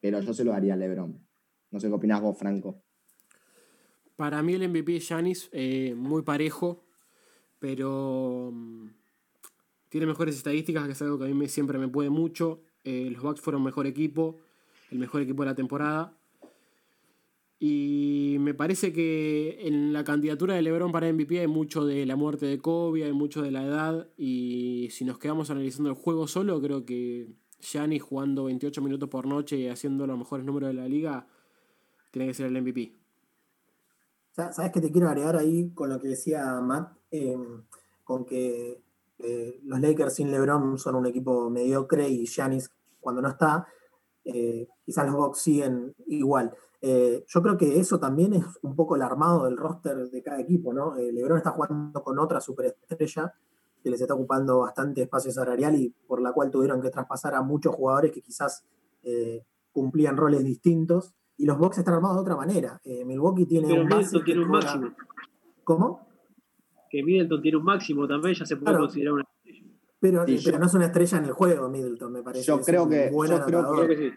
[SPEAKER 2] Pero yo se lo daría a LeBron. No sé qué opinás vos, Franco.
[SPEAKER 1] Para mí el MVP es Giannis, eh, muy parejo, pero mm, tiene mejores estadísticas, que es algo que a mí siempre me puede mucho. Eh, los Bucks fueron mejor equipo, el mejor equipo de la temporada. Y me parece que en la candidatura de LeBron para MVP hay mucho de la muerte de Kobe, hay mucho de la edad. Y si nos quedamos analizando el juego solo, creo que Giannis jugando 28 minutos por noche y haciendo los mejores números de la liga, tiene que ser el MVP.
[SPEAKER 3] Sa- ¿Sabes qué te quiero agregar ahí con lo que decía Matt? Eh, con que eh, los Lakers sin LeBron son un equipo mediocre y Giannis cuando no está, eh, quizás los Bucks siguen igual. Eh, yo creo que eso también es un poco el armado del roster de cada equipo, ¿no? Eh, LeBron está jugando con otra superestrella que les está ocupando bastante espacio salarial y por la cual tuvieron que traspasar a muchos jugadores que quizás cumplían roles distintos. Y los Bucks están armados de otra manera. Milwaukee tiene
[SPEAKER 4] Pero
[SPEAKER 3] un base
[SPEAKER 4] tiene un
[SPEAKER 3] juega-
[SPEAKER 4] máximo.
[SPEAKER 3] ¿Cómo?
[SPEAKER 4] Que Middleton tiene un máximo también, ya se puede
[SPEAKER 3] Claro.
[SPEAKER 4] considerar una
[SPEAKER 3] Pero,
[SPEAKER 2] Sí,
[SPEAKER 3] pero
[SPEAKER 2] yo-
[SPEAKER 3] no es una estrella en el juego, Middleton, me parece.
[SPEAKER 2] Yo creo que- yo creo
[SPEAKER 4] que sí.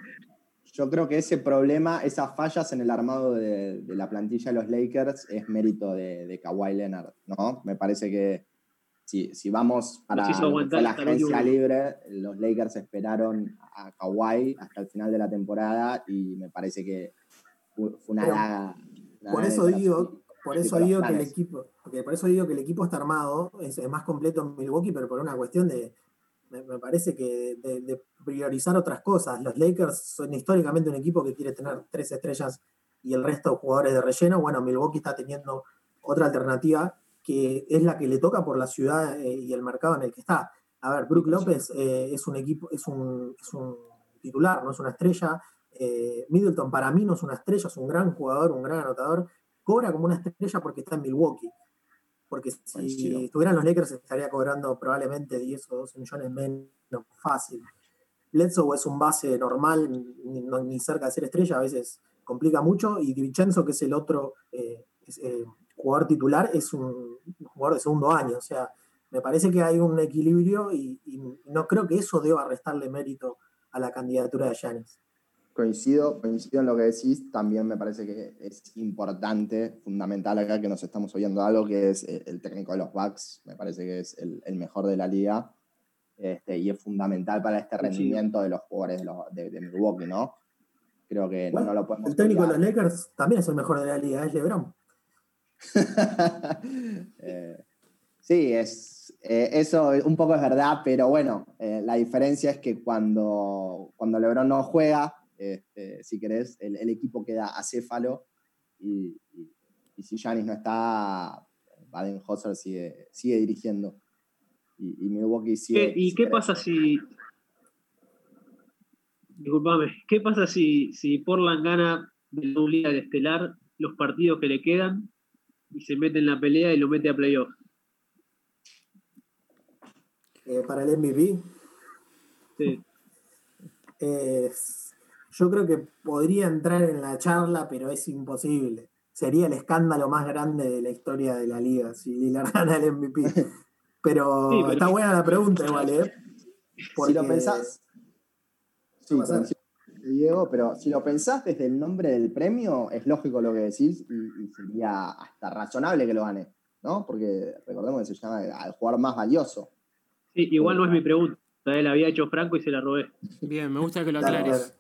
[SPEAKER 2] Yo creo que ese problema, esas fallas en el armado de, de la plantilla de los Lakers es mérito de, de Kawhi Leonard, ¿no? Me parece que si, si vamos para
[SPEAKER 4] aguantar
[SPEAKER 2] la agencia libre, los Lakers esperaron a Kawhi hasta el final de la temporada y me parece que fue, una
[SPEAKER 3] Pero,
[SPEAKER 2] daga. una
[SPEAKER 3] Por eso digo, por eso digo que el equipo, porque por eso digo que el equipo está armado, es, es más completo en Milwaukee, pero por una cuestión de, me, me parece que de, de priorizar otras cosas. Los Lakers son históricamente un equipo que quiere tener tres estrellas y el resto jugadores de relleno. Bueno, Milwaukee está teniendo otra alternativa que es la que le toca por la ciudad eh, y el mercado en el que está. A ver, Brook López eh, es un equipo, es un, es un titular, no es una estrella. Eh, Middleton para mí no es una estrella, es un gran jugador, un gran anotador. Cobra como una estrella porque está en Milwaukee. Porque si
[SPEAKER 2] Coincido.
[SPEAKER 3] estuvieran los Lakers estaría cobrando probablemente 10 o 12 millones menos fácil. Bledsoe es un base normal, ni, no- ni cerca de ser estrella, a veces complica mucho. Y Di Vincenzo, que es el otro eh, es, eh, jugador titular, es un jugador de segundo año. O sea, me parece que hay un equilibrio y, y no creo que eso deba restarle mérito a la candidatura de Giannis.
[SPEAKER 2] Coincido, coincido en lo que decís. También me parece que es importante, fundamental acá que nos estamos oyendo algo, que es eh, el técnico de los Bucks. Me parece que es el, el mejor de la liga. Este, y es fundamental para este rendimiento de los jugadores de, los- de- de Milwaukee, ¿no? Creo que no,
[SPEAKER 3] Bueno,
[SPEAKER 2] no lo podemos
[SPEAKER 3] El técnico de los. Lakers también es el mejor de la liga, es LeBron.
[SPEAKER 2] Eh, sí, es, eh, eso un poco es verdad, pero bueno, eh, la diferencia es que cuando, cuando LeBron no juega, este, si querés, el, el equipo queda acéfalo y, y, y si Giannis no está, Baden-Hosser sigue, sigue dirigiendo. Y, y Milwaukee sigue.
[SPEAKER 4] ¿Qué- ¿Y qué pasa si. Disculpame, ¿qué pasa si, si Portland gana de un líder estelar los partidos que le quedan y se mete en la pelea y lo mete a playoff.
[SPEAKER 3] Eh, para el MVP.
[SPEAKER 4] Sí.
[SPEAKER 3] Eh, yo creo que podría entrar en la charla, pero es imposible. Sería el escándalo más grande de la historia de la liga si Lillard gana el MVP. Pero, está buena la pregunta igual, ¿eh?
[SPEAKER 2] Si lo pensás... Sí, Diego, pero si lo pensás desde el nombre del premio, es lógico lo que decís y, sería hasta razonable que lo gane, ¿no? Porque recordemos que se llama al jugador más valioso.
[SPEAKER 4] Sí, igual no es mi pregunta. Él había hecho Franco y se la robé.
[SPEAKER 1] Bien, me gusta que lo aclares.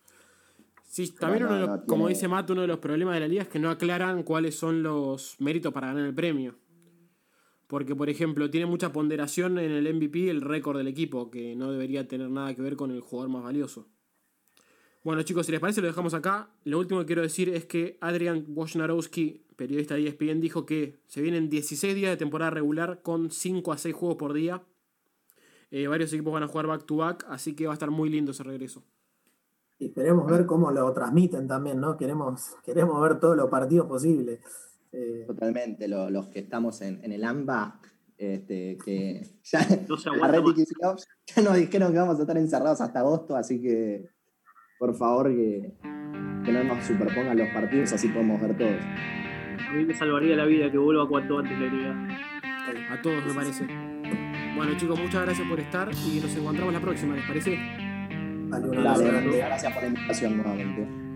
[SPEAKER 1] Sí, también uno como dice Matt, uno de los problemas de la liga es que no aclaran cuáles son los méritos para ganar el premio. Porque, por ejemplo, tiene mucha ponderación en el MVP el récord del equipo, que no debería tener nada que ver con el jugador más valioso. Bueno, chicos, si les parece, lo dejamos acá. Lo último que quiero decir es que Adrian Wojnarowski, periodista de ESPN, dijo que se vienen 16 días de temporada regular con 5 a 6 juegos por día. Eh, varios equipos van a jugar back to back, así que va a estar muy lindo ese regreso.
[SPEAKER 3] Y queremos ver cómo lo transmiten también, ¿no? Queremos, queremos ver todos los partidos posibles.
[SPEAKER 2] Eh, Totalmente, los que estamos en, el AMBA, este, que ya, ya nos dijeron que vamos a estar encerrados hasta agosto, así que por favor, que, no nos superpongan los partidos, así podemos ver todos.
[SPEAKER 4] A mí me salvaría la vida que vuelva cuanto antes la liga.
[SPEAKER 1] A todos me parece. Bueno chicos, muchas gracias por estar y nos encontramos la próxima, ¿les parece?
[SPEAKER 2] Dale, gracias por la invitación nuevamente.